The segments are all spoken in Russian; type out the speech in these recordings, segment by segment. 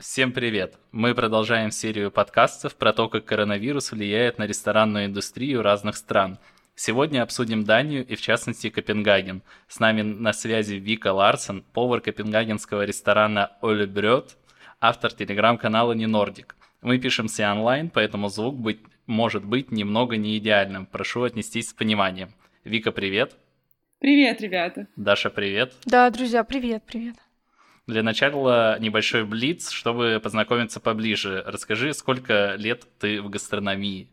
Всем привет! Мы продолжаем серию подкастов про то, как коронавирус влияет на ресторанную индустрию разных стран. Сегодня обсудим Данию и, в частности, Копенгаген. С нами на связи Вика Ларсен, повар копенгагенского ресторана Оле Брёд, автор телеграм-канала Не Нордик. Мы пишемся онлайн, поэтому звук быть, может быть немного не идеальным. Прошу отнестись с пониманием. Вика, привет! Привет, ребята! Даша, привет! Да, друзья, привет, привет! Для начала небольшой блиц, чтобы познакомиться поближе. Расскажи, сколько лет ты в гастрономии?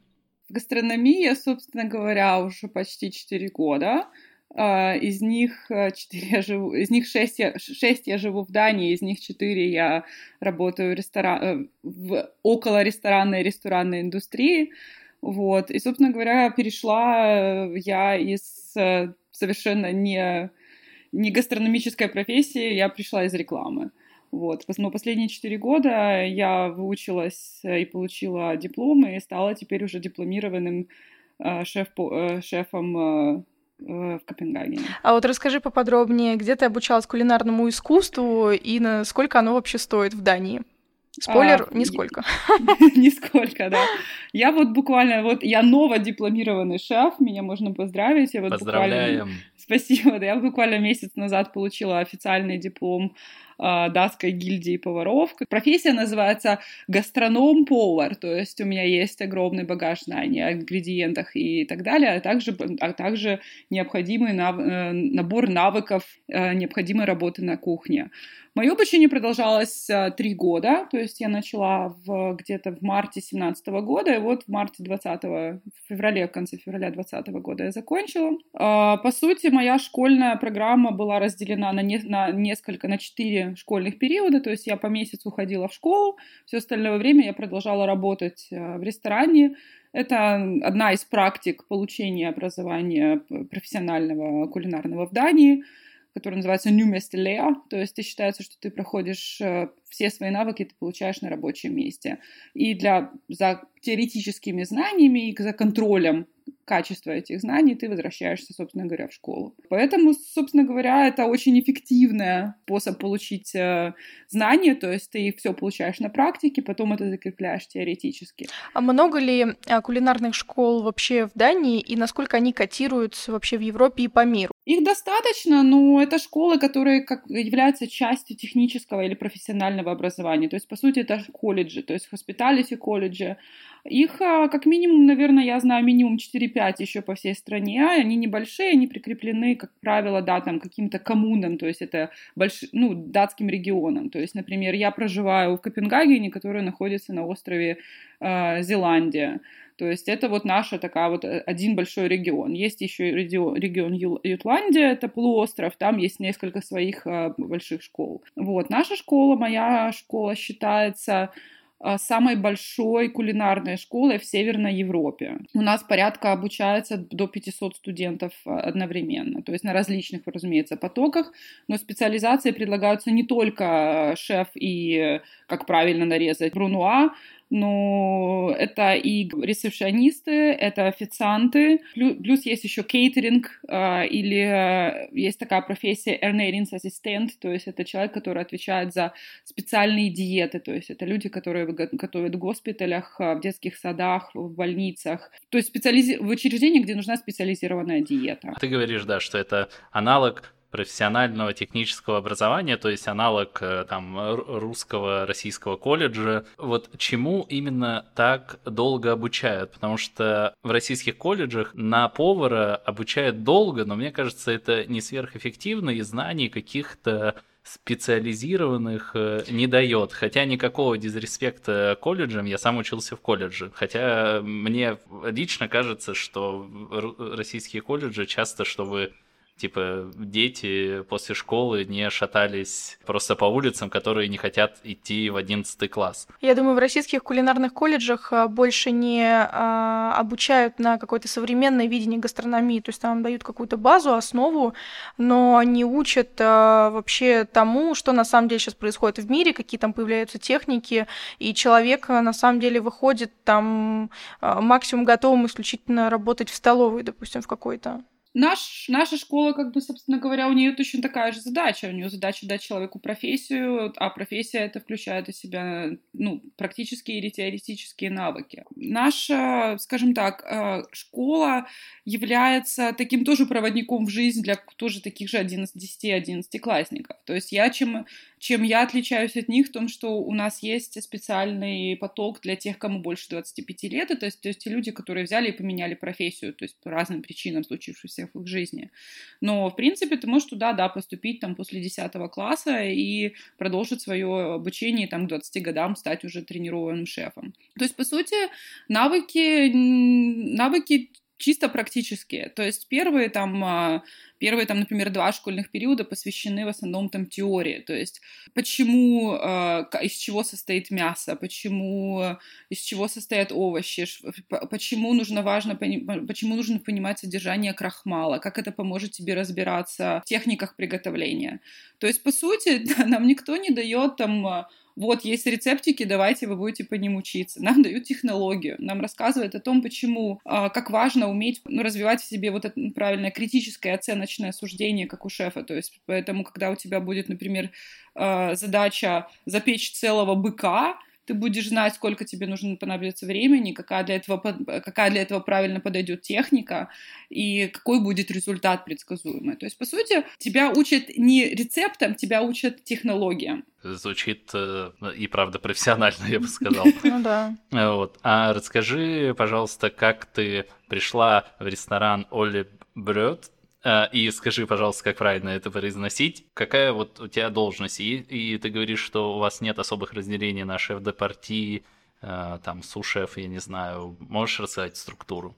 В гастрономии я, собственно говоря, уже почти 4 года. А, из них 4 я живу, из них 6 я, 6 я живу в Дании, из них 4 я работаю в, ресторан, э, в около ресторанной и ресторанной индустрии. Вот. И, собственно говоря, перешла я из э, совершенно не не гастрономическая профессия, я пришла из рекламы. Вот. Но последние четыре года я выучилась и получила диплом, и стала теперь уже дипломированным э, шеф, э, шефом э, в Копенгагене. А вот расскажи поподробнее, где ты обучалась кулинарному искусству и на сколько оно вообще стоит в Дании? Спойлер, а, нисколько. Нисколько, да. Я вот буквально, вот я новодипломированный шеф, меня можно поздравить. Я вот Поздравляем. Буквально, спасибо, да, я буквально месяц назад получила официальный диплом датской гильдии поваров. Профессия называется гастроном-повар, то есть у меня есть огромный багаж знаний о ингредиентах и так далее, а также, а также необходимый нав, э, набор навыков э, необходимой работы на кухне. Мое обучение продолжалось э, три года, то есть я начала где-то в марте 17 года, и вот в марте 20 в феврале, в конце февраля 20 года я закончила. Э, по сути, моя школьная программа была разделена на, не, на несколько, на четыре школьных периода, то есть я по месяцу ходила в школу, все остальное время я продолжала работать э, в ресторане, это одна из практик получения образования профессионального кулинарного в Дании который называется New Mestelea, то есть ты считается, что ты проходишь э, все свои навыки, ты получаешь на рабочем месте. И для, за теоретическими знаниями и за контролем качества этих знаний, ты возвращаешься, собственно говоря, в школу. Поэтому, собственно говоря, это очень эффективный способ получить э, знания, то есть ты все получаешь на практике, потом это закрепляешь теоретически. А много ли э, кулинарных школ вообще в Дании и насколько они котируются вообще в Европе и по миру? Их достаточно, но это школы, которые как, являются частью технического или профессионального образования. То есть, по сути, это колледжи, то есть hospitality колледжи, их, а, как минимум, наверное, я знаю минимум 4-5 еще по всей стране. Они небольшие, они прикреплены, как правило, да, там, каким-то коммунам, то есть это больш... ну, датским регионам. То есть, например, я проживаю в Копенгагене, который находится на острове э, Зеландия. То есть это вот наша такая вот э, один большой регион. Есть еще регион, Ютландия, это полуостров, там есть несколько своих э, больших школ. Вот, наша школа, моя школа считается а, самой большой кулинарной школой в Северной Европе. У нас порядка обучается до 500 студентов одновременно, то есть на различных, разумеется, потоках, но специализации предлагаются не только шеф и как правильно нарезать брунуа, но это и ресепшионисты, это официанты, плюс, есть еще кейтеринг, а, или а, есть такая профессия ernährungsassistent, то есть это человек, который отвечает за специальные диеты, то есть это люди, которые готовят в госпиталях, а, в детских садах, в больницах, то есть специализи... в учреждениях, где нужна специализированная диета. Ты говоришь, да, что это аналог профессионального технического образования, то есть аналог э, там русского, российского колледжа. Вот чему именно так долго обучают? Потому что в российских колледжах на повара обучают долго, но мне кажется, это не сверхэффективно, и знаний каких-то специализированных э, не дает. Хотя никакого дизреспекта колледжам, я сам учился в колледже. Хотя мне лично кажется, что российские колледжи часто, чтобы типа дети после школы не шатались просто по улицам, которые не хотят идти в одиннадцатый класс. Я думаю, в российских кулинарных колледжах а, больше не а, обучают на какое-то современное видение гастрономии, то есть там дают какую-то базу, основу, но не учат а, вообще тому, что на самом деле сейчас происходит в мире, какие там появляются техники, и человек на самом деле выходит там максимум готовым исключительно работать в столовой, допустим, в какой-то. Наш, наша школа, как бы, собственно говоря, у нее точно такая же задача. У нее задача дать человеку профессию, а профессия это включает в себя ну, практические или теоретические навыки. Наша, скажем так, э, школа является таким тоже проводником в жизнь для тоже таких же 10-11 классников. То есть я чем, чем я отличаюсь от них в том, что у нас есть специальный поток для тех, кому больше 25 лет, это, то есть, те люди, которые взяли и поменяли профессию, то есть по разным причинам случившимся в их жизни. Но, в принципе, ты можешь туда, да, поступить там после 10 класса и продолжить свое обучение там к 20 годам, стать уже тренированным шефом. То есть, по сути, навыки, навыки чисто практические. То есть первые там, а, первые там, например, два школьных периода посвящены в основном там теории. То есть почему, а, из чего состоит мясо, почему, из чего состоят овощи, почему нужно важно, почему нужно понимать содержание крахмала, как это поможет тебе разбираться в техниках приготовления. То есть, по сути, нам никто не дает там а, вот есть рецептики, давайте вы будете по ним учиться. Нам дают технологию, нам рассказывают о том, почему, а, как важно уметь ну, развивать в себе вот это правильное критическое оценочное суждение, как у шефа. То есть поэтому, когда у тебя будет, например, а, задача запечь целого быка, ты будешь знать, сколько тебе нужно понадобится времени, какая для этого, какая для этого правильно подойдет техника и какой будет результат предсказуемый. То есть, по сути, тебя учат не рецептам, тебя учат технологиям. Звучит э, и правда профессионально, я бы сказал. Ну да. Вот. А расскажи, пожалуйста, как ты пришла в ресторан Оли Брёд и скажи, пожалуйста, как правильно это произносить. Какая вот у тебя должность? И, и ты говоришь, что у вас нет особых разделений на шеф де партии, а, там, су-шеф, я не знаю. Можешь рассказать структуру?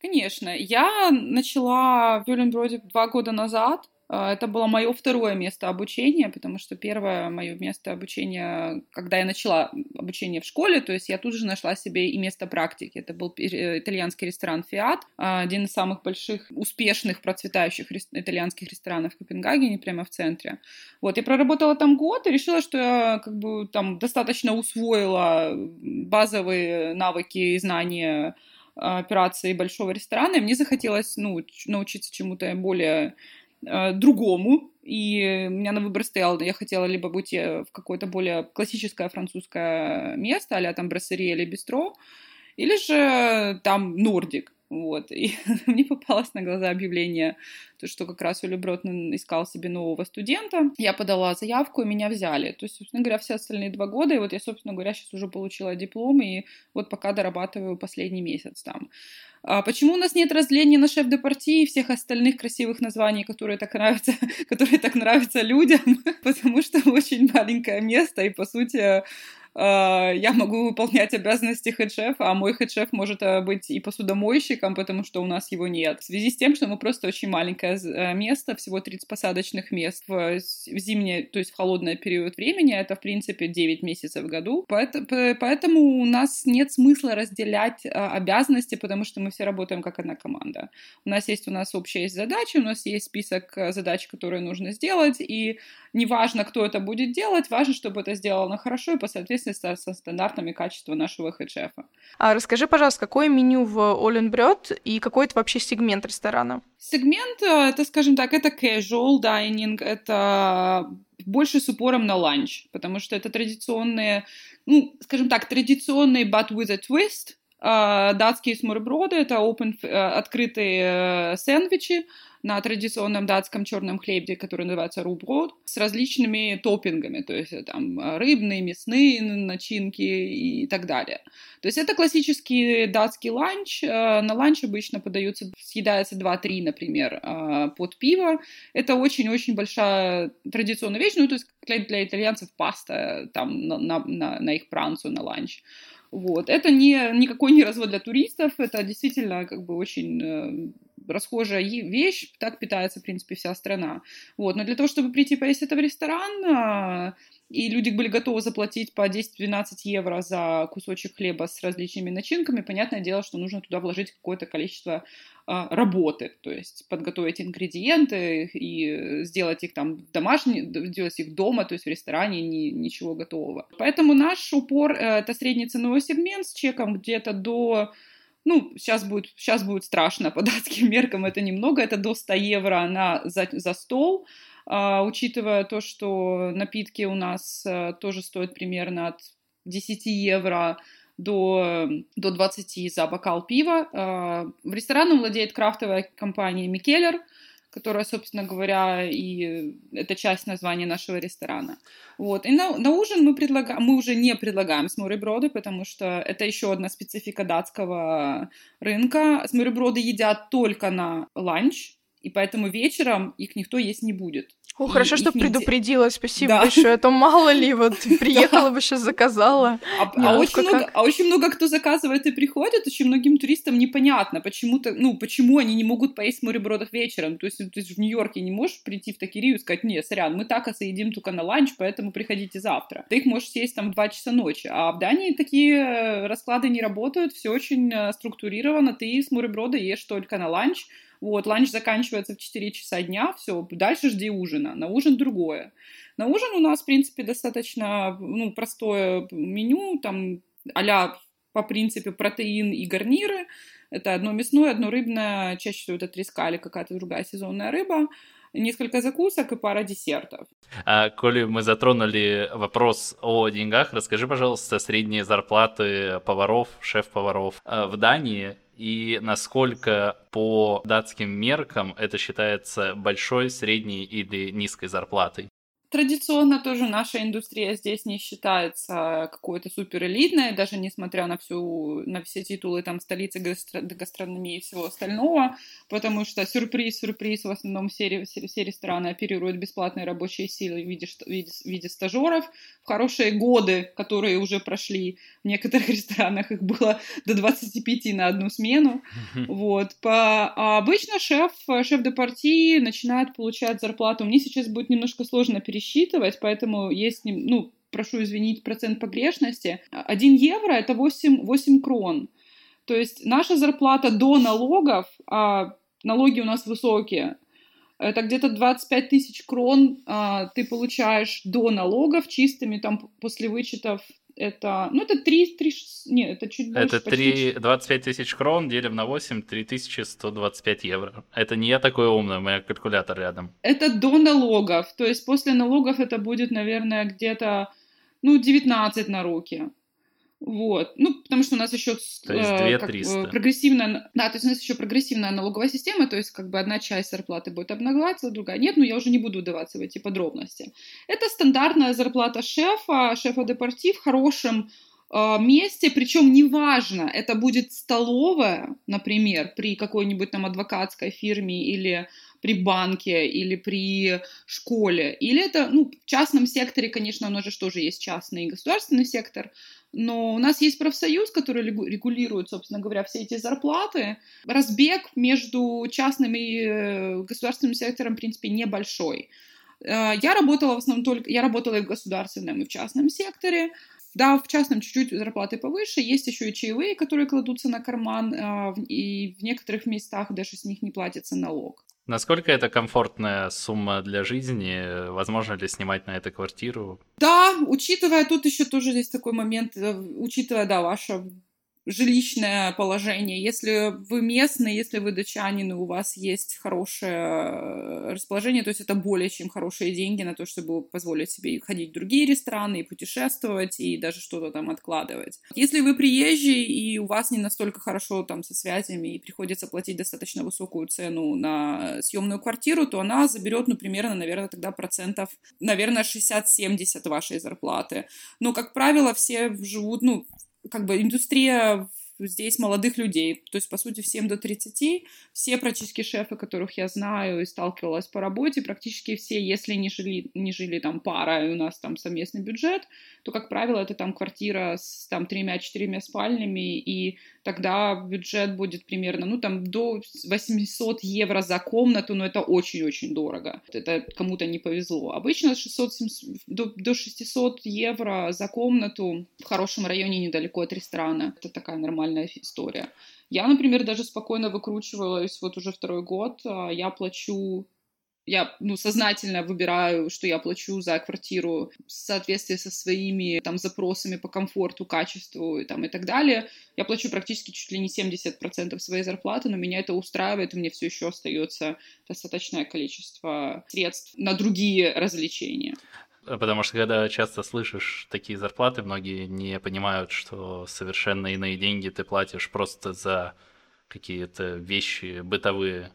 Конечно. Я начала в Вюленброде два года назад. А, это было мое второе место обучения, потому что первое мое место обучения, когда я начала обучение в школе, то есть я тут же нашла себе и место практики. Это был итальянский ресторан «Фиат», а, один из самых больших, успешных, процветающих итальянских ресторанов в Копенгагене, прямо в центре. Вот, я проработала там год и решила, что я как бы там достаточно усвоила базовые навыки и знания операции большого ресторана, и мне захотелось ну, научиться чему-то более э, другому. И у меня на выбор стоял, я хотела либо быть в какое-то более классическое французское место, а там брассерия или бистро, или же там Нордик. Вот. И мне попалось на глаза объявление, то, что как раз Ули Бротман искал себе нового студента. Я подала заявку, и меня взяли. То есть, собственно говоря, все остальные два года, и вот я, собственно говоря, сейчас уже получила диплом, и вот пока дорабатываю последний месяц там. А почему у нас нет разделения на шеф де партии и всех остальных красивых названий, которые так нравятся, которые так нравятся людям? Потому что очень маленькое место, и, по сути, я могу выполнять обязанности хед-шефа, а мой хед-шеф может э, быть и посудомойщиком, потому что у нас его нет. В связи с тем, что мы просто очень маленькое э, место, всего 30 посадочных мест в зимнее, то есть в холодный период времени, это, в принципе, 9 месяцев в году. Поэтому у нас нет смысла разделять э, обязанности, потому что мы все работаем как одна команда. У нас есть у нас общая есть задача, у нас есть список задач, которые нужно сделать, и неважно, кто это будет делать, важно, чтобы это сделано хорошо и по соответствии соответствии со стандартами качества нашего хед-шефа. А расскажи, пожалуйста, какое меню в Оленбрёд и какой это вообще сегмент ресторана? Сегмент, э, это, скажем так, это casual dining, это больше с упором на ланч, потому что это традиционные, ну, скажем так, традиционные but with a twist, датские смёрреброды, это open, э, открытые сэндвичи, на традиционном датском черном хлебе, который называется rugbrød, с различными топпингами, то есть там рыбные, мясные начинки и так далее. То есть это классический датский ланч. Э, на ланч обычно подаются, съедается 2-3, например, э, под пиво. Это очень-очень большая традиционная вещь, ну, то есть для, для итальянцев паста там на, на, на их pranzo на ланч. Вот. Это не, никакой не развод для туристов, это действительно как бы очень э, расхожая вещь, так питается, в принципе, вся страна. Вот. Но для того, чтобы прийти поесть это в ресторан, а, и люди были готовы заплатить по 10-12 евро за кусочек хлеба с различными начинками, понятное дело, что нужно туда вложить какое-то количество а, работы, то есть подготовить ингредиенты и сделать их там домашние, сделать их дома, то есть в ресторане ни, ничего готового. Поэтому наш упор э, — это средний сегмент с чеком где-то до ну, сейчас будет, сейчас будет страшно по датским меркам, это немного, это до 100 евро на, за, за стол, учитывая то, что напитки у нас а, тоже стоят примерно от 10 евро до, до 20 за бокал пива. А, в ресторане владеет крафтовая компания Микеллер, которая, собственно говоря, и это часть названия нашего ресторана. Вот. И на, на ужин мы предлагаем, мы уже не предлагаем смореброды, потому что это еще одна специфика датского рынка. Смёрреброды едят только на ланч, и поэтому вечером их никто есть не будет. О, хорошо, что предупредила, спасибо да. большое. А то мало ли, вот приехала бы сейчас заказала. А, а, очень много, а очень много кто заказывает и приходит, очень многим туристам непонятно, почему-то, ну, почему они не могут поесть смёрребродов вечером. То есть ты в Нью-Йорке не можешь прийти в такерию и сказать, нет, сорян, мы так едим только на ланч, поэтому приходите завтра. Ты их можешь съесть там в 2 часа ночи. А в Дании такие э, расклады не работают, все очень э, структурировано, ты смёрреброды ешь только на ланч, вот, ланч заканчивается в 4 часа дня, все, дальше жди ужина. На ужин другое. На ужин у нас, в принципе, достаточно ну, простое меню, там а по принципу протеин и гарниры. Это одно мясное, одно рыбное, чаще всего это треска или какая-то другая сезонная рыба несколько закусок и пара десертов. А, коли мы затронули вопрос о деньгах, расскажи, пожалуйста, средние зарплаты поваров, шеф-поваров э, в Дании и насколько по датским меркам это считается большой, средней или низкой зарплатой? Традиционно тоже наша индустрия здесь не считается какой-то супер элитной, даже несмотря на всю, на все титулы там столицы гастро- гастрономии и всего остального, потому что сюрприз, сюрприз, в основном все, все, все рестораны оперируют бесплатной рабочей силой в виде, в виде, в виде стажеров. В хорошие годы, которые уже прошли, в некоторых ресторанах их было до 25 на одну смену. Вот. По, а обычно шеф, шеф де партии начинает получать зарплату. Мне сейчас будет немножко сложно пересчитать пересчитывать, поэтому есть, ну, прошу извинить, процент погрешности. 1 евро — это 8, 8 крон. То есть наша зарплата до налогов, а налоги у нас высокие, это где-то 25 тысяч крон а, ты получаешь до налогов чистыми, там, после вычетов это, ну, это 3, 3 нет, это чуть больше. Это 3, 25 тысяч крон делим на 8, 3125 евро. Это не я такой умный, у меня калькулятор рядом. Это до налогов, то есть после налогов это будет, наверное, где-то, ну, 19 на руки. Вот. Ну, потому что у нас еще то есть 2 как, э, прогрессивная, да, то есть у нас еще прогрессивная налоговая система, то есть как бы одна часть зарплаты будет обнаграться, другая нет, но я уже не буду вдаваться в эти подробности. Это стандартная зарплата шефа, шефа депорти в хорошем э, месте, причем неважно, это будет столовая, например, при какой-нибудь там адвокатской фирме или при банке или при школе, или это, ну, в частном секторе, конечно, у нас же тоже есть частный и государственный сектор, но у нас есть профсоюз, который регулирует, собственно говоря, все эти зарплаты. Разбег между частным и э, государственным сектором, в принципе, небольшой. Э, я работала в основном только, я работала и в государственном, и в частном секторе. Да, в частном чуть-чуть зарплаты повыше, есть еще и чаевые, которые кладутся на карман, э, и в некоторых местах даже с них не платится налог. Насколько это комфортная сумма для жизни? Возможно ли снимать на это квартиру? Да, учитывая, тут еще тоже есть такой момент, э, учитывая, да, ваше жилищное положение. Если вы местный, если вы датчанин, и у вас есть хорошее расположение, то есть это более чем хорошие деньги на то, чтобы позволить себе ходить в другие рестораны, и путешествовать, и даже что-то там откладывать. Если вы приезжий, и у вас не настолько хорошо там со связями, и приходится платить достаточно высокую цену на съемную квартиру, то она заберет, ну, примерно, наверное, тогда процентов, наверное, 60-70 вашей зарплаты. Но, как правило, все живут, ну, как бы индустрия здесь молодых людей, то есть, по сути, всем до 30, все практически шефы, которых я знаю и сталкивалась по работе, практически все, если не жили, не жили там пара, и у нас там совместный бюджет, то, как правило, это там квартира с там тремя-четырьмя спальнями, и тогда бюджет будет примерно, ну, там, до 800 евро за комнату, но это очень-очень дорого. Это кому-то не повезло. Обычно 600, 700, до, до 600 евро за комнату в хорошем районе недалеко от ресторана. Это такая нормальная история. Я, например, даже спокойно выкручивалась вот уже второй год. А, я плачу я ну, сознательно выбираю, что я плачу за квартиру в соответствии со своими там запросами по комфорту, качеству и, там, и так далее. Я плачу практически чуть ли не 70% своей зарплаты, но меня это устраивает, и мне все еще остается достаточное количество средств на другие развлечения. Потому что когда часто слышишь такие зарплаты, многие не понимают, что совершенно иные деньги ты платишь просто за какие-то вещи бытовые,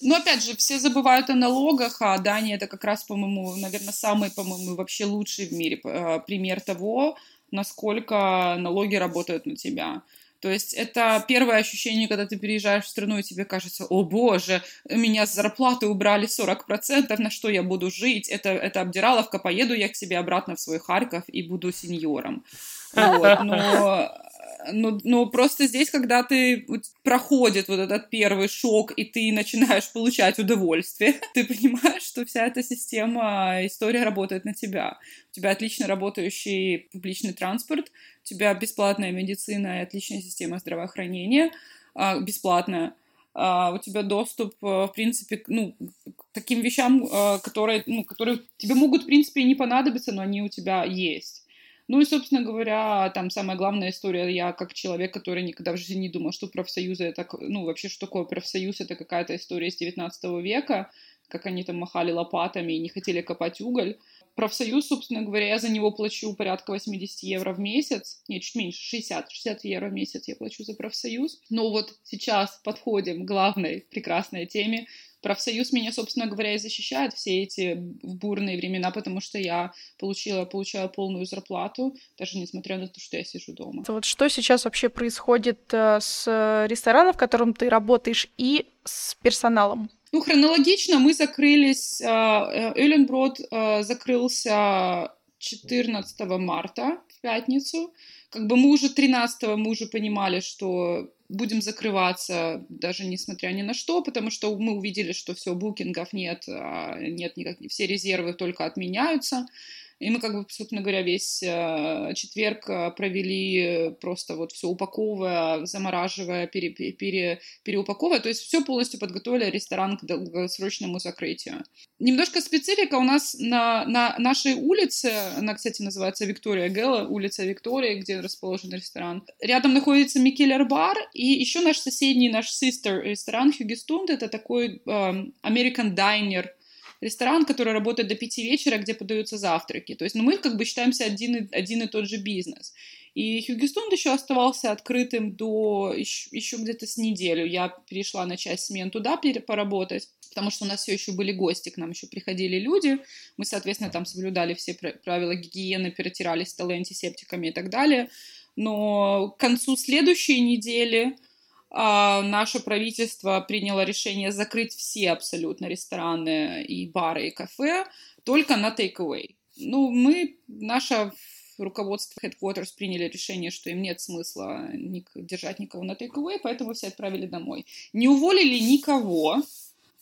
но опять же, все забывают о налогах, а Дания это как раз, по-моему, наверное, самый, по-моему, вообще лучший в мире э, пример того, насколько налоги работают на тебя. То есть это первое ощущение, когда ты переезжаешь в страну, и тебе кажется, о боже, меня с зарплаты убрали 40%, на что я буду жить? Это, это обдираловка, поеду я к себе обратно в свой Харьков и буду сеньором. Вот. Но ну, ну, просто здесь, когда ты проходит вот этот первый шок, и ты начинаешь получать удовольствие, ты понимаешь, что вся эта система, история работает на тебя. У тебя отлично работающий публичный транспорт, у тебя бесплатная медицина и отличная система здравоохранения, а, бесплатная. Uh, у тебя доступ, uh, в принципе, ну, к таким вещам, uh, которые, ну, которые тебе могут, в принципе, и не понадобиться, но они у тебя есть. Ну и, собственно говоря, там самая главная история, я как человек, который никогда в жизни не думал, что профсоюзы это, ну вообще, что такое профсоюз, это какая-то история из 19 века, как они там махали лопатами и не хотели копать уголь. Профсоюз, собственно говоря, я за него плачу порядка 80 евро в месяц. Нет, чуть меньше, 60, 60 евро в месяц я плачу за профсоюз. Но вот сейчас подходим к главной прекрасной теме профсоюз меня, собственно говоря, и защищает все эти бурные времена, потому что я получила, получала полную зарплату, даже несмотря на то, что я сижу дома. Вот что сейчас вообще происходит э, с рестораном, в котором ты работаешь, и с персоналом? Ну, хронологично мы закрылись, Эленброд э, закрылся 14 марта в пятницу. Как бы мы уже 13 мы уже понимали, что будем закрываться, даже несмотря ни на что, потому что мы увидели, что все, букингов нет, а, нет никак, все резервы только отменяются. И мы, как бы, собственно говоря, весь э, четверг э, провели просто вот все упаковывая, замораживая, пере, пере, переупаковывая. То есть все полностью подготовили ресторан к долгосрочному закрытию. Немножко специфика у нас на, на нашей улице, она, кстати, называется Виктория Гелла, улица Виктория, где расположен ресторан. Рядом находится Микеллер бар, и еще наш соседний, наш sister ресторан Хюгестунд, это такой э, American Diner, ресторан, который работает до пяти вечера, где подаются завтраки. То есть, ну, мы как бы считаемся один и, один и тот же бизнес. И Хьюгестунд еще оставался открытым до еще, еще где-то с неделю. Я перешла на часть смен туда поработать, потому что у нас все еще были гости, к нам еще приходили люди. Мы, соответственно, там соблюдали все правила гигиены, перетирали столы антисептиками и так далее. Но к концу следующей недели наше правительство приняло решение закрыть все абсолютно рестораны и бары и кафе только на take-away. Ну, мы, наше руководство Headquarters приняли решение, что им нет смысла держать никого на take-away, поэтому все отправили домой. Не уволили никого,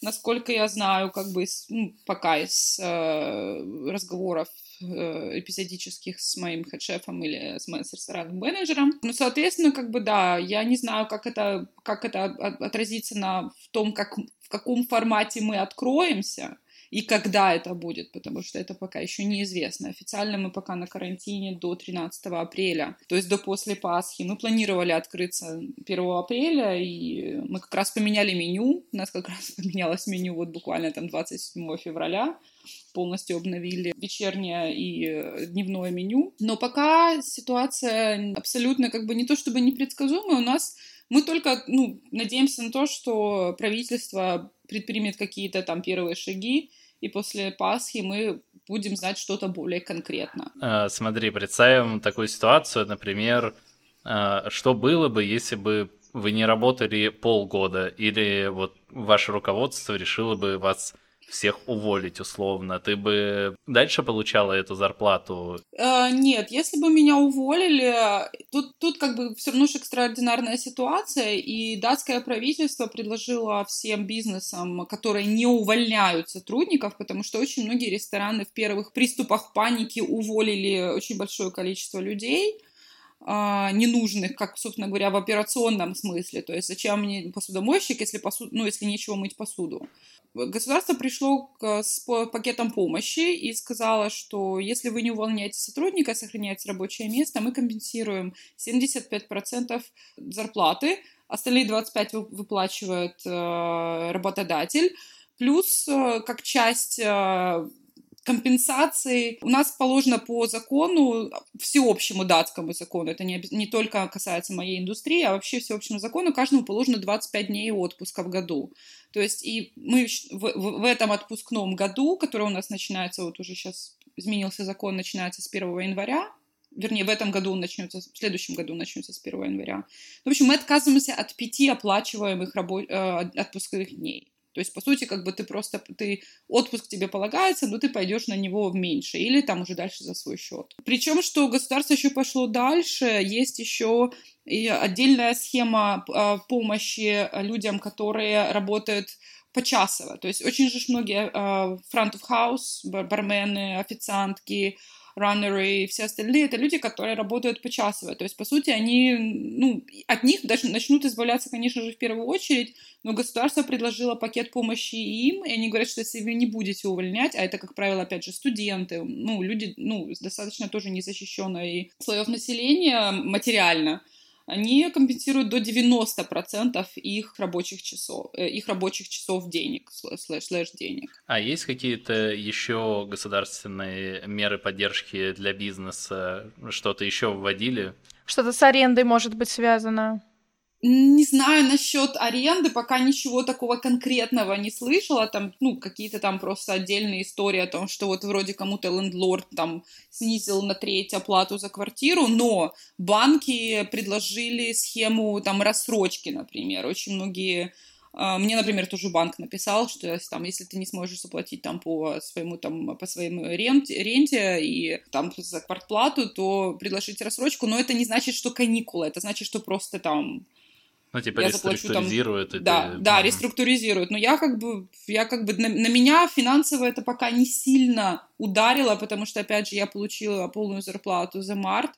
насколько я знаю, как бы ну, пока из э, разговоров Э, эпизодических с моим хедшефом или с, с ресторанным менеджером. Ну, соответственно, как бы, да, я не знаю, как это, как это отразится на, в том, как, в каком формате мы откроемся, и когда это будет, потому что это пока еще неизвестно. Официально мы пока на карантине до 13 апреля, то есть до после Пасхи. Мы планировали открыться 1 апреля, и мы как раз поменяли меню. У нас как раз поменялось меню вот буквально там 27 февраля полностью обновили вечернее и э, дневное меню. Но пока ситуация абсолютно как бы не то чтобы непредсказуемая, у нас мы только ну, надеемся на то, что правительство предпримет какие-то там первые шаги, и после Пасхи мы будем знать что-то более конкретно. А, смотри, представим такую ситуацию, например, а, что было бы, если бы вы не работали полгода, или вот ваше руководство решило бы вас всех уволить условно, ты бы дальше получала эту зарплату? Э, нет, если бы меня уволили, тут, тут как бы все равно же экстраординарная ситуация, и датское правительство предложило всем бизнесам, которые не увольняют сотрудников, потому что очень многие рестораны в первых приступах паники уволили очень большое количество людей, а, ненужных, как, собственно говоря, в операционном смысле. То есть зачем мне посудомойщик, если, посуд... ну, если нечего мыть посуду? Государство пришло к, с пакетом помощи и сказало, что если вы не увольняете сотрудника, сохраняете рабочее место, мы компенсируем 75% зарплаты, остальные 25% выплачивает э, работодатель, плюс э, как часть э, компенсации у нас положено по закону, всеобщему датскому закону, это не, не только касается моей индустрии, а вообще всеобщему закону, каждому положено 25 дней отпуска в году. То есть и мы в, в, в этом отпускном году, который у нас начинается, вот уже сейчас изменился закон, начинается с 1 января, вернее, в этом году он начнется, в следующем году начнется с 1 января. В общем, мы отказываемся от пяти оплачиваемых рабо- э, отпусковых дней. То есть, по сути, как бы ты просто, ты, отпуск тебе полагается, но ты пойдешь на него в меньше или там уже дальше за свой счет. Причем, что государство еще пошло дальше, есть еще и отдельная схема а, помощи людям, которые работают почасово. То есть очень же многие house, бармены, официантки, раннеры и все остальные, это люди, которые работают почасово. То есть, по сути, они, ну, от них даже начнут избавляться, конечно же, в первую очередь, но государство предложило пакет помощи им, и они говорят, что если вы не будете увольнять, а это, как правило, опять же, студенты, ну, люди, ну, достаточно тоже незащищенные слоев населения материально, они компенсируют до 90% их рабочих часов, э, их рабочих часов денег, слэш, слэш денег. А есть какие-то еще государственные меры поддержки для бизнеса? Что-то еще вводили? Что-то с арендой может быть связано? Не знаю насчет аренды, пока ничего такого конкретного не слышала. Там, ну, какие-то там просто отдельные истории о том, что вот вроде кому-то лендлорд там снизил на треть оплату за квартиру, но банки предложили схему там рассрочки, например. Очень многие а, мне, например, тоже банк написал, что там, если ты не сможешь заплатить там по своему там по своему ренте, ренте и там за квартплату, то предложите рассрочку. Но это не значит, что каникулы, это значит, что просто там ну, типа я. Заплачу, там, да, да, реструктуризируют. Но я как бы, я как бы, на, на меня финансово это пока не сильно ударило, потому что, опять же, я получила полную зарплату за март,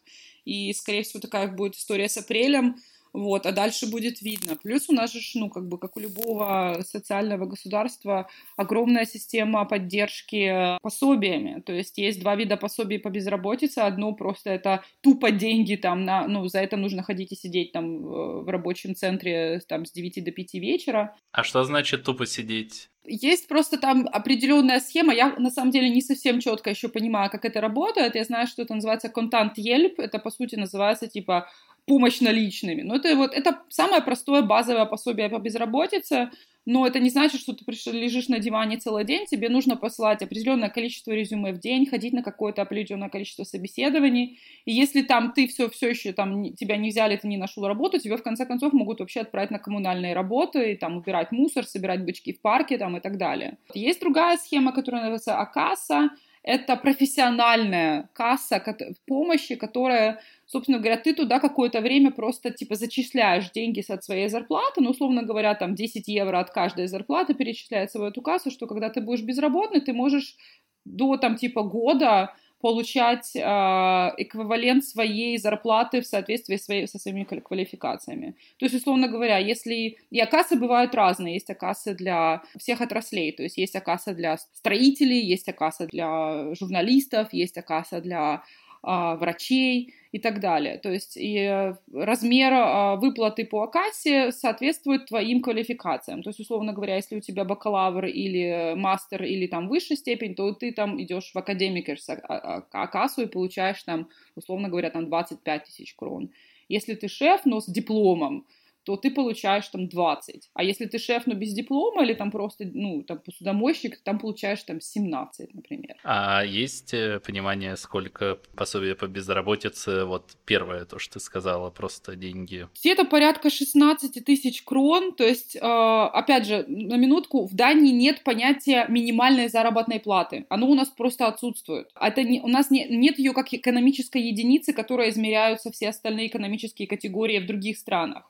и, скорее всего, такая будет история с апрелем. Вот, а дальше будет видно. Плюс у нас же, ну, как бы, как у любого социального государства, огромная система поддержки пособиями. То есть есть два вида пособий по безработице. Одно просто это тупо деньги там на, ну, за это нужно ходить и сидеть там в рабочем центре там с 9 до 5 вечера. А что значит тупо сидеть? Есть просто там определенная схема. Я на самом деле не совсем четко еще понимаю, как это работает. Я знаю, что это называется контант Yelp. Это по сути называется типа помощь наличными. Но это вот это самое простое базовое пособие по безработице, но это не значит, что ты лежишь на диване целый день, тебе нужно посылать определенное количество резюме в день, ходить на какое-то определенное количество собеседований, и если там ты все, все еще там тебя не взяли, ты не нашел работу, тебе в конце концов могут вообще отправить на коммунальные работы, и, там убирать мусор, собирать бычки в парке там, и так далее. Есть другая схема, которая называется Акаса, это профессиональная касса помощи, которая, собственно говоря, ты туда какое-то время просто, типа, зачисляешь деньги от своей зарплаты, ну, условно говоря, там 10 евро от каждой зарплаты перечисляется в эту кассу, что когда ты будешь безработный, ты можешь до, там, типа, года получать э, эквивалент своей зарплаты в соответствии своей, со своими квалификациями. То есть, условно говоря, если... И акасы бывают разные. Есть акасы для всех отраслей. То есть есть акаса для строителей, есть акаса для журналистов, есть акаса для врачей и так далее. То есть и размер а, выплаты по A-kasse соответствует твоим квалификациям. То есть, условно говоря, если у тебя бакалавр или мастер или там высшая степень, то ты там идешь в Akademikernes A-kasse и получаешь там, условно говоря, там 25 тысяч крон. Если ты шеф, но с дипломом, то ты получаешь там 20. А если ты шеф, но без диплома, или там просто, ну, там посудомойщик, там получаешь там 17, например. А есть э, понимание, сколько пособия по безработице, вот первое, то, что ты сказала, просто деньги? Где-то порядка 16 тысяч крон, то есть, э, опять же, на минутку, в Дании нет понятия минимальной заработной платы. Оно у нас просто отсутствует. Это не, у нас не, нет ее как экономической единицы, которая измеряются все остальные экономические категории в других странах.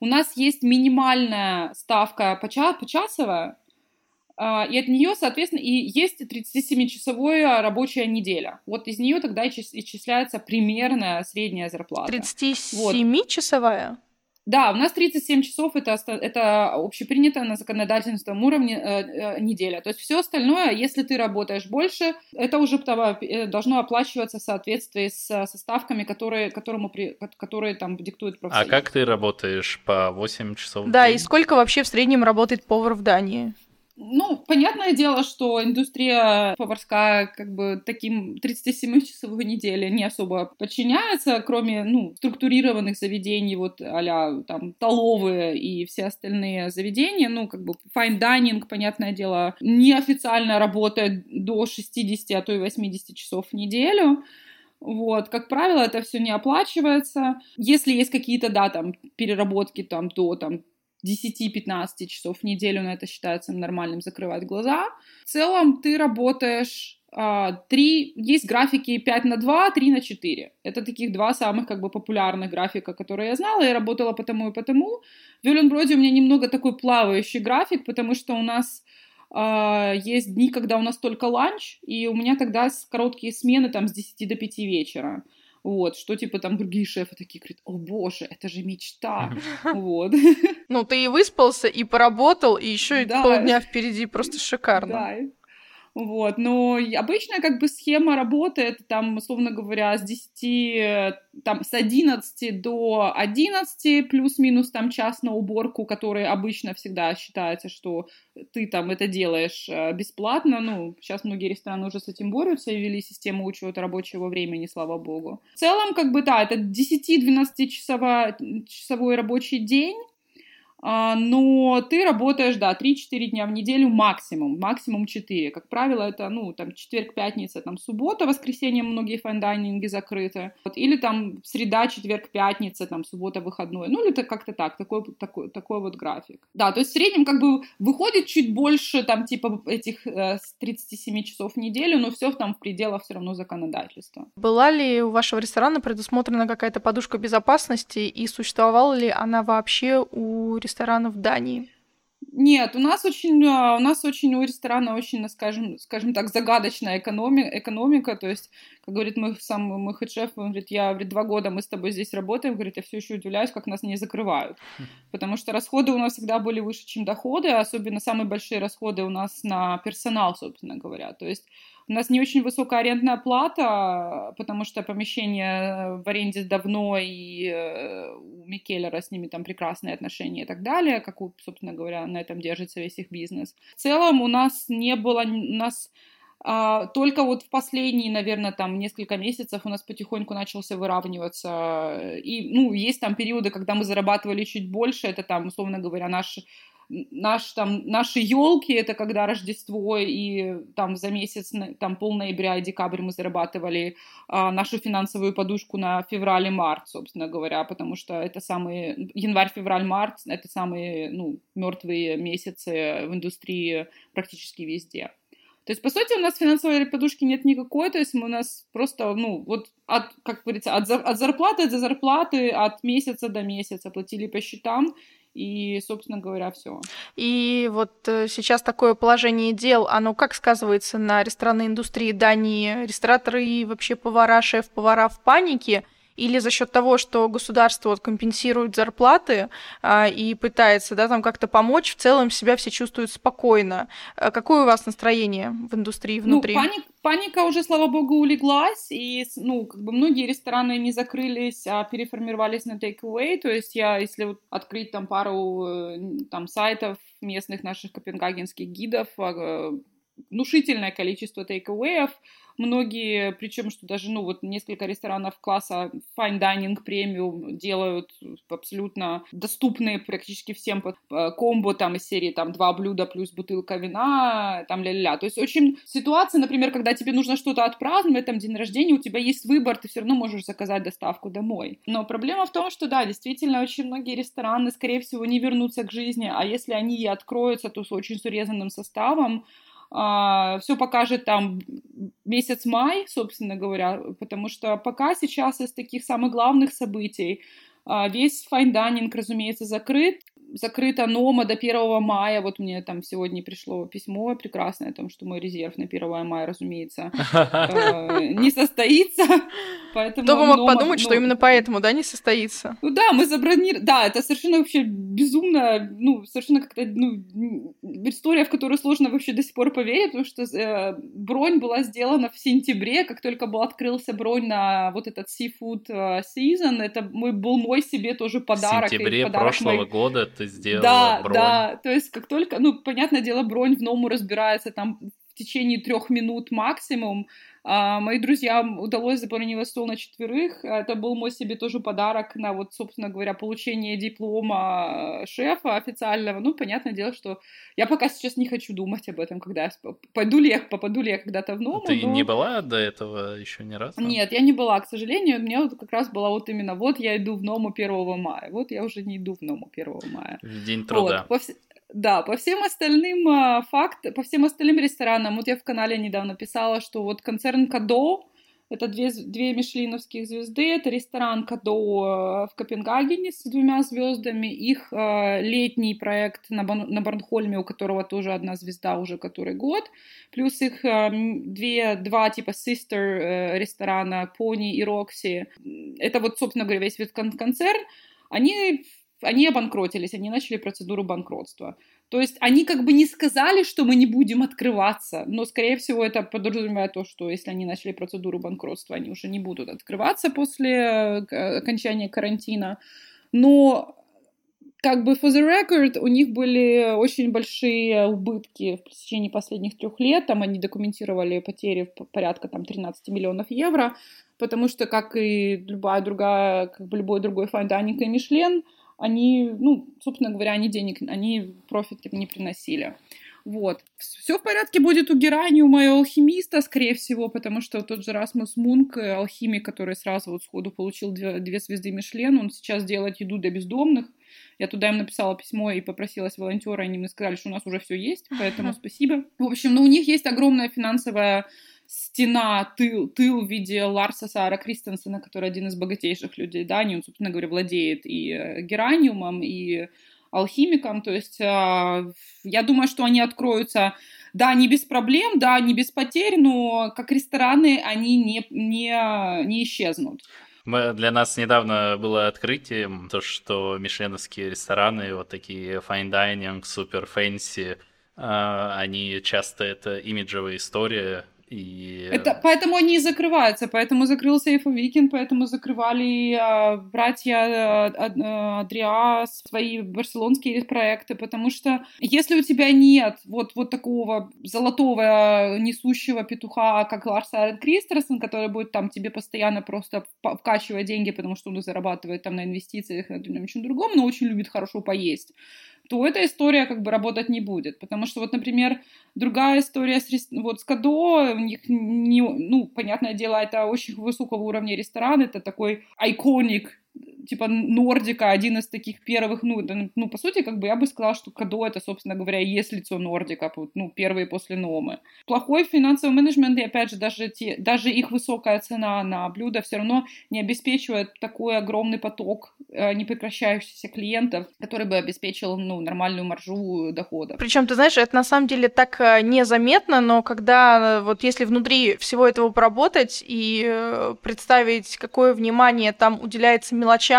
У нас есть минимальная ставка почасовая, а, и от нее, соответственно, и есть 37-часовая рабочая неделя. Вот из нее тогда исчисляется примерная средняя зарплата. 37-часовая? Вот. Да, у нас 37 часов это, это общепринятая на законодательном уровне э, э, неделя. То есть все остальное, если ты работаешь больше, это уже э, должно оплачиваться в соответствии с со ставками, которые, которому при, которые там диктуют профсоюз. А как ты работаешь по 8 часов? Да, и сколько вообще в среднем работает повар в Дании? Ну, понятное дело, что индустрия поварская как бы таким 37-часовой неделе не особо подчиняется, кроме, ну, структурированных заведений, вот а там столовые и все остальные заведения, ну, как бы fine dining, понятное дело, неофициально работает до 60, а то и 80 часов в неделю. Вот, как правило, это все не оплачивается. Если есть какие-то, да, там, переработки там до там 10-15 часов в неделю, на это считается нормальным закрывать глаза. В целом ты работаешь а, три, есть графики 5 на 2, 3 на 4. Это таких два самых как бы популярных графика, которые я знала. Я работала по тому и по тому. В Вёленброде у меня немного такой плавающий график, потому что у нас Uh, есть дни, когда у нас только ланч, и у меня тогда короткие смены там с 10 до 5 вечера. Вот, что типа там другие шефы такие говорят, о боже, это же мечта. Вот. Ну, ты и выспался, и поработал, и еще и полдня впереди, просто шикарно. Вот, но обычная как бы схема работы, это там, условно говоря, с 10, там, с 11 до 11, плюс-минус там час на уборку, который обычно всегда считается, что ты там это делаешь э, бесплатно, ну, сейчас многие рестораны уже с этим борются и ввели систему учета рабочего времени, слава богу. В целом, как бы, да, это 10-12 часовой рабочий день, но ты работаешь, да, 3-4 дня в неделю максимум, максимум 4. Как правило, это, ну, там, четверг, пятница, там, суббота, воскресенье многие fine dining и закрыты. Вот, или там среда, четверг, пятница, там, суббота, выходной. Ну, или это как-то так, такой, такой, такой вот график. Да, то есть в среднем как бы выходит чуть больше, там, типа, этих э, 37 часов в неделю, но все там в пределах все равно законодательства. Была ли у вашего ресторана предусмотрена какая-то подушка безопасности и существовала ли она вообще у ресторанов ресторанов Дании? Нет, у нас очень, а, у нас очень у ресторана очень, скажем, скажем так, загадочная экономи, экономика. То есть, как говорит мой сам мой хед-шеф, он говорит, я говорит, два года мы с тобой здесь работаем, говорит, я все еще удивляюсь, как нас не закрывают. Потому что расходы у нас всегда были выше, чем доходы, особенно самые большие расходы у нас на персонал, собственно говоря. То есть у нас не очень высокая арендная плата, потому что помещение в аренде давно, и э, у Микеллера с ними там прекрасные отношения и так далее, как, собственно говоря, на этом держится весь их бизнес. В целом у нас не было, у нас а, только вот в последние, наверное, там несколько месяцев у нас потихоньку начался выравниваться. И, ну, есть там периоды, когда мы зарабатывали чуть больше, это там, условно говоря, наш наш, там, наши елки, это когда Рождество, и там за месяц, там пол ноября и декабрь мы зарабатывали а, нашу финансовую подушку на февраль и март, собственно говоря, потому что это самые, январь, февраль, март, это самые, ну, мертвые месяцы в индустрии практически везде. То есть, по сути, у нас финансовой подушки нет никакой, то есть у нас просто, ну, вот, от, как говорится, от, от зарплаты до зарплаты, от месяца до месяца платили по счетам, и, собственно говоря, все. И вот э, сейчас такое положение дел, оно как сказывается на ресторанной индустрии Дании? Рестораторы и вообще повара, шеф-повара в панике – или за счет того, что государство вот компенсирует зарплаты а, и пытается, да, там как-то помочь, в целом себя все чувствуют спокойно. А какое у вас настроение в индустрии ну, внутри? Ну, паник, паника уже, слава богу, улеглась, и, ну, как бы многие рестораны не закрылись, а переформировались на take-away, то есть я, если вот открыть там пару э, там сайтов местных наших копенгагенских гидов, а, внушительное количество тейк-эвеев, многие, причем что даже, ну, вот несколько ресторанов класса fine dining премиум делают абсолютно доступные практически всем э, комбо там из серии там два блюда плюс бутылка вина, там ля-ля-ля. То есть очень ситуация, например, когда тебе нужно что-то отпраздновать, там день рождения, у тебя есть выбор, ты все равно можешь заказать доставку домой. Но проблема в том, что да, действительно очень многие рестораны, скорее всего, не вернутся к жизни, а если они и откроются, то с очень с урезанным составом, все покажет там месяц май, собственно говоря, потому что пока сейчас из таких самых главных событий а, весь fine dining, разумеется, закрыт. Закрыта Нома до 1 мая. Вот мне там сегодня пришло письмо прекрасное о том, что мой резерв на 1 мая, разумеется, э, не состоится. Поэтому Кто бы мог подумать, ну, что именно поэтому, да, не состоится? Ну да, мы забронировали... Да, это совершенно вообще безумно, ну, совершенно как-то, ну, история, в которую сложно вообще до сих пор поверить, потому что э, бронь была сделана в сентябре, как только был открылся бронь на вот этот seafood э, season, это мой, был мой себе тоже подарок. В сентябре прошлого года ты сделала да, бронь. Да, то есть как только, ну, понятное дело, бронь в Ному разбирается там в течение трех минут максимум, а, мои друзья удалось забронировать стол на четверых. Это был мой себе тоже подарок на вот, собственно говоря, получение диплома шефа официального. Ну, понятное дело, что я пока сейчас не хочу думать об этом, когда я пойду ли я, попаду ли я когда-то в Ному. Ты но... не была до этого еще ни разу? Нет, я не была, к сожалению. У меня вот как раз была вот именно вот я иду в Ному 1 мая. Вот я уже не иду в Ному 1 мая. В день труда. Вот. Да, по всем остальным э, факт, по всем остальным ресторанам, вот я в канале недавно писала, что вот концерн Кадо, это две, две мишлиновских звезды, это ресторан Кадо э, в Копенгагене с двумя звездами, их э, летний проект на, на Барнхольме, у которого тоже одна звезда уже который год, плюс их две, два типа sister э, ресторана, Пони и Рокси, это вот, собственно говоря, весь вид концерн, они они обанкротились, они начали процедуру банкротства. То есть они как бы не сказали, что мы не будем открываться, но, скорее всего, это подразумевает то, что если они начали процедуру банкротства, они уже не будут открываться после э, окончания карантина. Но как бы for the record, у них были очень большие убытки в течение последних трех лет. Там они документировали потери порядка там 13 миллионов евро, потому что, как и любая другая, как бы любой другой fine dining и Мишлен, они, ну, собственно говоря, они денег, они профит не приносили. Вот. Все в порядке будет у Гераниума и алхимиста, скорее всего, потому что тот же Расмус Мунк, э, алхимик, который сразу вот сходу получил две, две звезды Мишлен, он сейчас делает еду для бездомных. Я туда им написала письмо и попросилась волонтера, они мне сказали, что у нас уже все есть, поэтому спасибо. В общем, ну, у них есть огромная финансовая стена, тыл, тыл в виде Ларса Сайера Кристенсена, который один из богатейших людей Дании, он, собственно говоря, владеет и э, гераниумом, и алхимиком, то есть э, я думаю, что они откроются, да, не без проблем, да, не без потерь, но как рестораны они не, не, не исчезнут. Для нас недавно было открытием то, что мишленовские рестораны, вот такие fine dining, супер fancy, они часто это имиджевая история, и... Это, поэтому они и закрываются, поэтому закрылся Эйфо Викин, поэтому закрывали э, братья э, Адриас свои барселонские проекты, потому что если у тебя нет вот, вот такого золотого несущего петуха, как Ларс Арен Кристерсон, который будет там тебе постоянно просто вкачивать деньги, потому что он зарабатывает там на инвестициях, на чем другом, но очень любит хорошо поесть, то эта история как бы работать не будет. Потому что вот, например, другая история с, вот, с Кадо, у них, не, ну, понятное дело, это очень высокого уровня ресторан, это такой iconic типа Нордика, один из таких первых, ну, ну, по сути, как бы я бы сказала, что Кадо это, собственно говоря, и есть лицо Нордика, ну, первые после Номы. Плохой финансовый менеджмент, и опять же, даже, те, даже их высокая цена на блюдо все равно не обеспечивает такой огромный поток э, непрекращающихся клиентов, который бы обеспечил, ну, нормальную маржу дохода. Причем, ты знаешь, это на самом деле так э, незаметно, но когда э, вот если внутри всего этого поработать и э, представить, какое внимание там уделяется мелочам,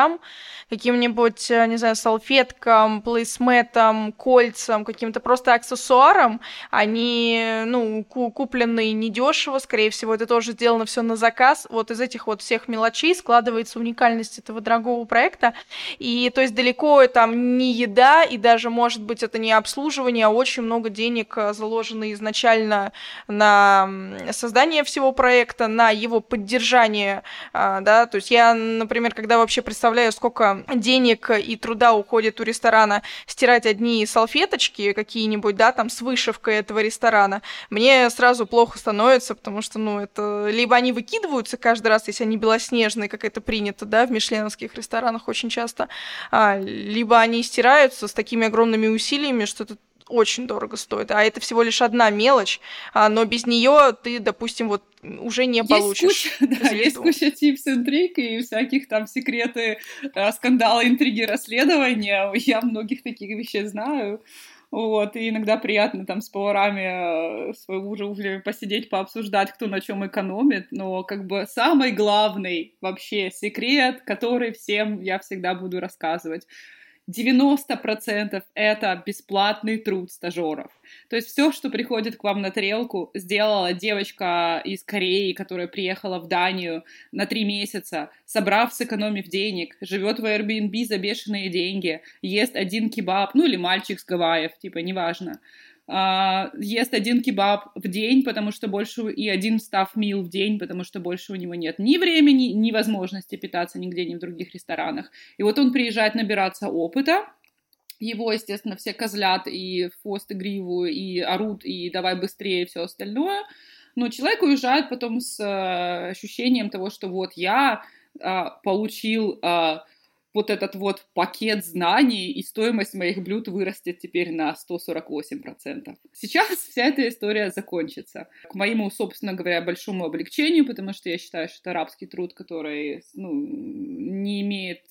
каким-нибудь, э, не знаю, салфеткам, плейсметам, кольцам, каким-то просто аксессуарам, они, ну, куплены недешево, скорее всего, это тоже сделано все на заказ. Вот из этих вот всех мелочей складывается уникальность этого дорогого проекта. И то есть далеко там не еда, и даже, может быть, это не обслуживание, а очень много денег э, заложено изначально на создание всего проекта, на его поддержание, а, да, то есть я, например, когда вообще представляю, сколько денег и труда уходит у ресторана стирать одни салфеточки какие-нибудь, да, там с вышивкой этого ресторана, мне сразу плохо становится, потому что, ну, это либо они выкидываются каждый раз, если они белоснежные, как это принято, да, в мишленовских ресторанах очень часто, а, либо они стираются с такими огромными усилиями, что это очень дорого стоит. А это всего лишь одна мелочь, а, но без нее ты, допустим, вот уже не есть получишь. Куча, да, есть куча tips интриг и всяких там секреты, э, скандалы, интриги, расследования. Я многих таких вещей знаю. Вот, и иногда приятно там с поварами э, своего уже уже посидеть, пообсуждать, кто на чем экономит, но как бы самый главный вообще секрет, который всем я всегда буду рассказывать, 90% это бесплатный труд стажеров. То есть все, что приходит к вам на тарелку, сделала девочка из Кореи, которая приехала в Данию на три месяца, собрав, сэкономив денег, живет в Airbnb за бешеные деньги, ест один кебаб, ну или мальчик с Гавайев, типа, неважно ест один кебаб в день, потому что больше и один став мил в день, потому что больше у него нет ни времени, ни возможности питаться нигде, ни в других ресторанах. И вот он приезжает набираться опыта, его, естественно, все козлят и хвост и гриву, и орут, и давай быстрее, и все остальное. Но человек уезжает потом с э, ощущением того, что вот я э, получил э, вот этот вот пакет знаний и стоимость моих блюд вырастет теперь на 148%. Сейчас вся эта история закончится. К моему, собственно говоря, большому облегчению, потому что я считаю, что это арабский труд, который ну, не имеет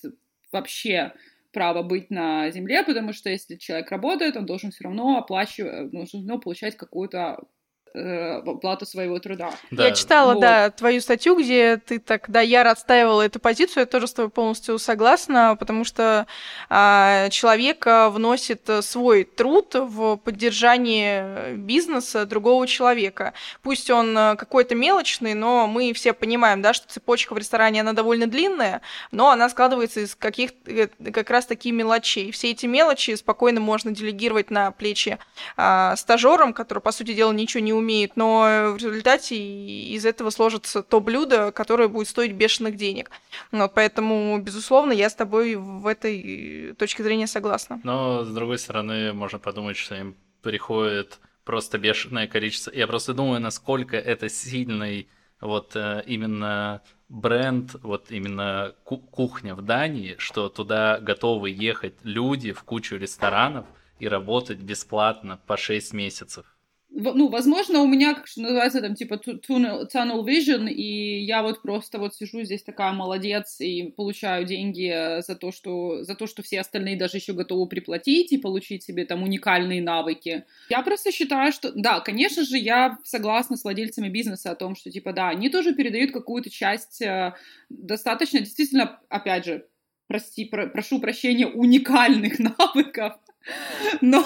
вообще права быть на земле, потому что если человек работает, он должен все равно оплачивать, должен все равно получать какую-то э, плату своего труда. Да. Я читала, вот. да, твою статью, где ты так, да, яро отстаивала эту позицию, я тоже с тобой полностью согласна, потому что а, человек вносит свой труд в поддержание бизнеса другого человека. Пусть он какой-то мелочный, но мы все понимаем, да, что цепочка в ресторане, она довольно длинная, но она складывается из каких э, как раз таки мелочей. Все эти мелочи спокойно можно делегировать на плечи а, стажерам, которые, по сути дела, ничего не умеют, но в результате из этого сложится то блюдо, которое будет стоить бешеных денег. Вот, поэтому, безусловно, я с тобой в этой точке зрения согласна. Но, с другой стороны, можно подумать, что им приходит просто бешеное количество. Я просто думаю, насколько это сильный вот э, именно бренд, вот именно кухня в Дании, что туда готовы ехать люди в кучу ресторанов и работать бесплатно по 6 месяцев ну, возможно, у меня, как называется, там, типа, tunnel, tunnel vision, и я вот просто вот сижу здесь такая молодец и получаю деньги за то, что, за то, что все остальные даже еще готовы приплатить и получить себе там уникальные навыки. Я просто считаю, что, да, конечно же, я согласна с владельцами бизнеса о том, что, типа, да, они тоже передают какую-то часть э, достаточно, действительно, опять же, прости, про, прошу прощения, уникальных навыков, но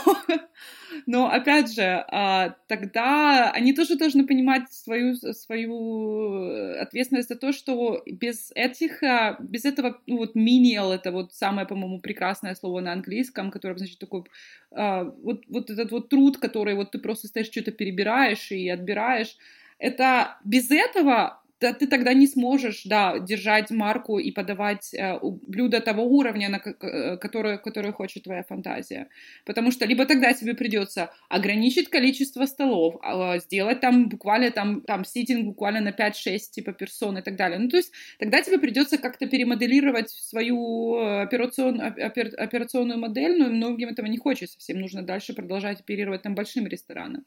но опять же, а, тогда они тоже должны понимать свою, свою ответственность за то, что без этих, а, без этого, ну вот menial, это вот самое, по-моему, прекрасное слово на английском, которое значит такой, а, вот, вот этот вот труд, который вот ты просто стоишь, что-то перебираешь и отбираешь, это без этого да, ты тогда не сможешь, да, держать марку и подавать э, блюдо того уровня, на э, которое, которое хочет твоя фантазия. Потому что либо тогда тебе придется ограничить количество столов, э, сделать там буквально там, там ситинг буквально на 5-6 типа персон и так далее. Ну, то есть тогда тебе придется как-то перемоделировать свою э, операцион, опер, операционную модель, но многим этого не хочется. Всем нужно дальше продолжать оперировать там большим рестораном.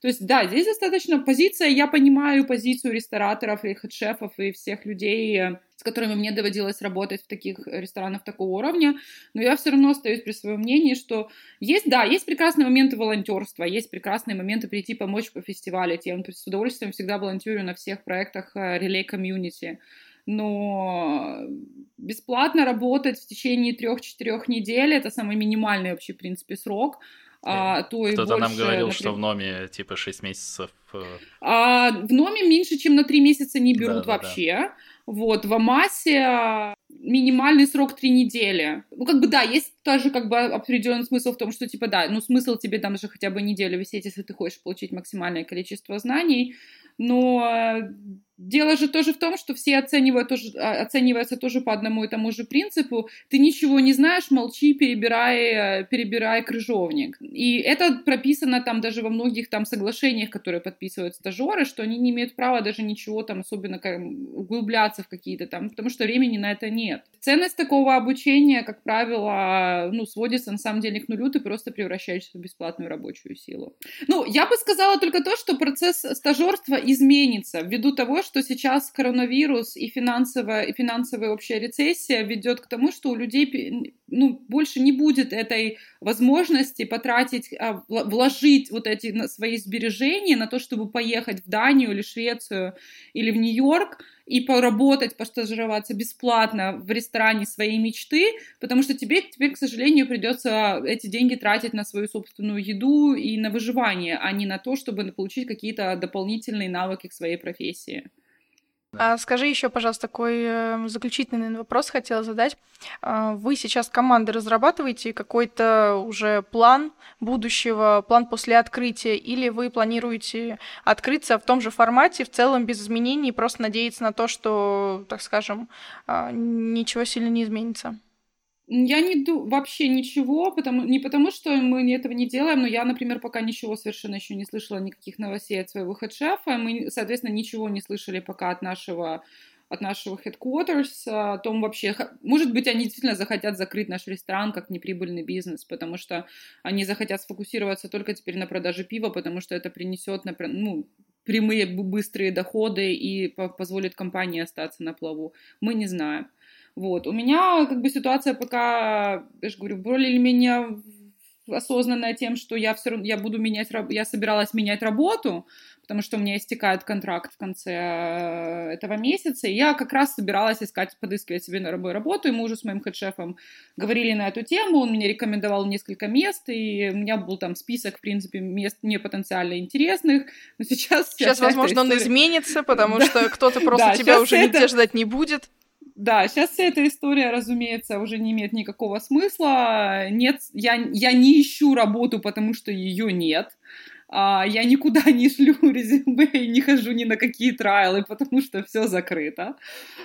То есть, да, здесь достаточно позиция, я понимаю позицию рестораторов и хед-шефов и всех людей, с которыми мне доводилось работать в таких ресторанах такого уровня, но я все равно остаюсь при своем мнении, что есть, да, есть прекрасные моменты волонтерства, есть прекрасные моменты прийти помочь по фестивалю, я с удовольствием всегда волонтерю на всех проектах э, Community, но бесплатно работать в течение трех-четырех недель, это самый минимальный вообще, в принципе, срок, а, то Кто-то нам говорил, например... что в Номе типа 6 месяцев. Э, а, в Номе меньше, чем на 3 месяца не берут да, вообще. Да. Вот, в Амасе минимальный срок 3 недели. Ну, как бы, да, есть тоже как бы определенный смысл в том, что, типа, да, ну, смысл тебе там же хотя бы неделю висеть, если ты хочешь получить максимальное количество знаний, но Дело же тоже в том, что все оценивают а, оцениваются тоже по одному и тому же принципу. Ты ничего не знаешь, молчи, перебирай, перебирай крыжовник. И это прописано там даже во многих там соглашениях, которые подписывают стажеры, что они не имеют права даже ничего там особенно как, углубляться в какие-то там, потому что времени на это нет. Ценность такого обучения, как правило, ну, сводится на самом деле к нулю, ты просто превращаешься в бесплатную рабочую силу. Ну, я бы сказала только то, что процесс стажерства изменится ввиду того, что сейчас коронавирус и финансовая, и финансовая общая рецессия ведет к тому, что у людей ну, больше не будет этой возможности потратить, а, вложить вот эти свои сбережения на то, чтобы поехать в Данию или Швецию или в Нью-Йорк и поработать, постажироваться бесплатно в ресторане своей мечты, потому что тебе теперь, к сожалению, придется эти деньги тратить на свою собственную еду и на выживание, а не на то, чтобы получить какие-то дополнительные навыки к своей профессии. А скажи еще, пожалуйста, такой э, заключительный вопрос хотела задать. А, вы сейчас команды разрабатываете какой-то уже план будущего, план после открытия, или вы планируете открыться в том же формате, в целом без изменений, просто надеяться на то, что, так скажем, а, ничего сильно не изменится? Я не ду вообще ничего, потому, не потому, что мы этого не делаем, но я, например, пока ничего совершенно еще не слышала, никаких новостей от своего хедшефа. Мы, соответственно, ничего не слышали пока от нашего от нашего headquarters, о том вообще, может быть, они действительно захотят закрыть наш ресторан как неприбыльный бизнес, потому что они захотят сфокусироваться только теперь на продаже пива, потому что это принесет, ну, прямые быстрые доходы и позволит компании остаться на плаву. Мы не знаем. Вот. У меня как бы ситуация пока, я же говорю, более или менее осознанная тем, что я все равно, я буду менять, я собиралась менять работу, потому что у меня истекает контракт в конце э, этого месяца, и я как раз собиралась искать, подыскивать себе на работу, и мы уже с моим хедшефом говорили на эту тему, он мне рекомендовал несколько мест, и у меня был там список, в принципе, мест не потенциально интересных, но сейчас... Сейчас, возможно, история... он изменится, потому что кто-то просто тебя уже нигде ждать не будет. Да, сейчас вся эта история, разумеется, уже не имеет никакого смысла. Нет, я, я не ищу работу, потому что ее нет. А, я никуда не шлю резюме и не хожу ни на какие трайлы, потому что все закрыто.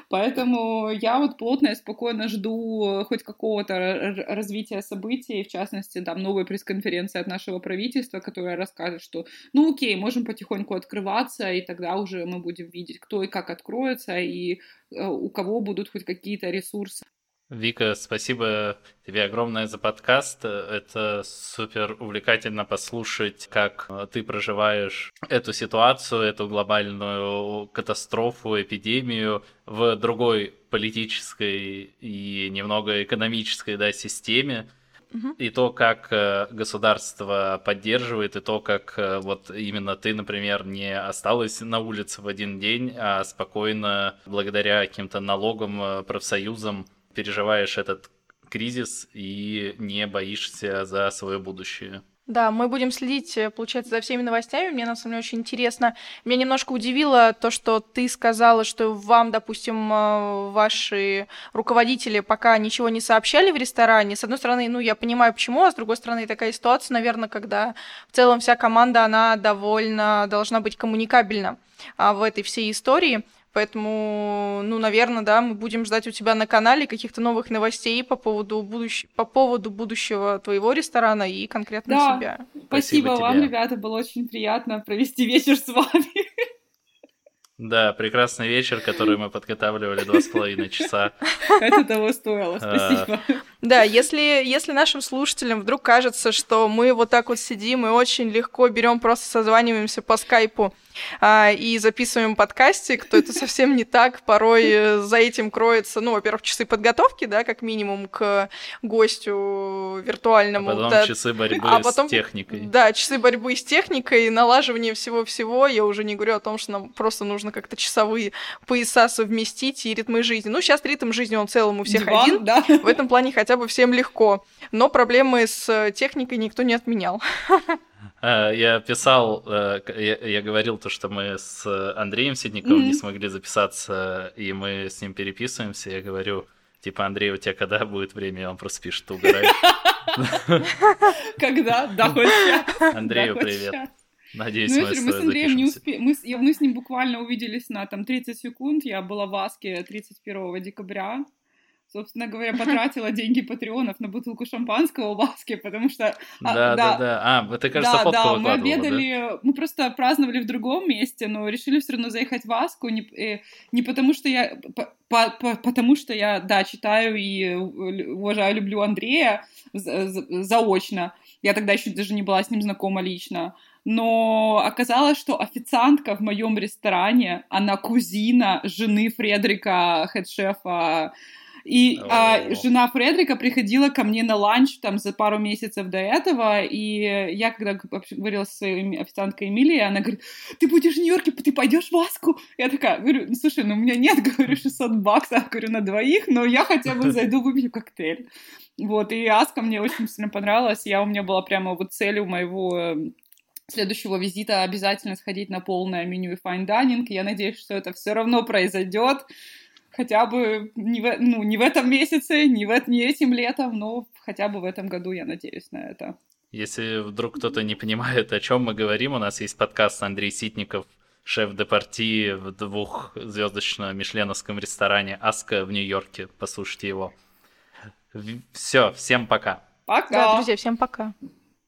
Поэтому я вот плотно и спокойно жду хоть какого-то развития событий, в частности, там, новой пресс-конференции от нашего правительства, которая расскажет, что, ну, окей, можем потихоньку открываться, и тогда уже мы будем видеть, кто и как откроется, и э, у кого будут хоть какие-то ресурсы. Вика, спасибо тебе огромное за подкаст. Это супер увлекательно послушать, как ты проживаешь эту ситуацию, эту глобальную катастрофу, эпидемию в другой политической и немного экономической да, системе. И то, как э, государство поддерживает, и то, как э, вот именно ты, например, не осталась на улице в один день, а спокойно, благодаря каким-то налогам, э, профсоюзам, переживаешь этот кризис и не боишься за свое будущее. Да, мы будем следить, э, получается, за всеми новостями. Мне на самом деле очень интересно. Меня немножко удивило то, что ты сказала, что вам, допустим, э, ваши руководители пока ничего не сообщали в ресторане. С одной стороны, ну, я понимаю, почему, а с другой стороны, такая ситуация, наверное, когда в целом вся команда, она довольно должна быть коммуникабельна а, в этой всей истории. Поэтому, ну, наверное, да, мы будем ждать у тебя на канале каких-то новых новостей по поводу, будущ... по поводу будущего твоего ресторана и конкретно да. себя. Спасибо, Спасибо вам, тебе. ребята, было очень приятно провести вечер с вами. Да, прекрасный вечер, который мы подготавливали два с половиной часа. Это того стоило, а. спасибо. Да, если, если нашим слушателям вдруг кажется, что мы вот так вот сидим и очень легко берем, просто созваниваемся по скайпу а, и записываем подкастик, то это совсем не так. Порой э, за этим кроется, ну, во-первых, часы подготовки, да, как минимум к гостю виртуальному. А потом да, часы борьбы а потом, с техникой. Да, часы борьбы с техникой, налаживание всего-всего. Я уже не говорю о том, что нам просто нужно как-то часовые пояса совместить и ритмы жизни. Ну, сейчас ритм жизни, он в целом у всех Диван, один. Да. В этом плане хотя бы всем легко. Но проблемы с э, техникой никто не отменял. Э, я писал, э, я, говорил то, что мы с Андреем Сидниковым mm-hmm. не смогли записаться, и мы с ним переписываемся. Я говорю, типа, Андрей, у тебя когда будет время? Он просто пишет, ты угораешь. Когда? Да, хоть Андрею привет. Надеюсь, ну, мы, мы с Андреем не успели. Мы, мы с ним буквально увиделись на там 30 секунд. Я была в Аске 31 декабря собственно говоря, потратила деньги патреонов на бутылку шампанского в Аске, потому что... Да, да, да. да. А, ты, кажется, да, фотку да, мы обедали, да? мы просто праздновали в другом месте, но решили все равно заехать в Аску, не, э, не потому что я... По, по, потому что я, да, читаю и уважаю, люблю Андрея заочно. Я тогда еще даже не была с ним знакома лично но оказалось, что официантка в моем ресторане, она кузина жены Фредрика, хед-шефа и а, жена Фредрика приходила ко мне на ланч там за пару месяцев до этого, и я, когда говорила со своей официанткой Эмилией, она говорит, ты будешь в Нью-Йорке, ты пойдешь в Аску? Я такая, говорю, ну слушай, ну у меня нет, говорю, 600 баксов, говорю, на двоих, но я хотя бы зайду, выпью коктейль. Вот, и Аска мне очень сильно понравилась, я у меня была прямо вот целью моего следующего визита обязательно сходить на полное меню и fine dining. Я надеюсь, что это все равно произойдет хотя бы не в, ну, не в этом месяце, не, в, не этим летом, но хотя бы в этом году я надеюсь на это. Если вдруг кто-то не понимает, о чем мы говорим, у нас есть подкаст Андрей Ситников, шеф департи в двухзвездочном мишленовском ресторане Аска в Нью-Йорке. Послушайте его. Все, всем пока. Пока. Да, друзья, всем пока.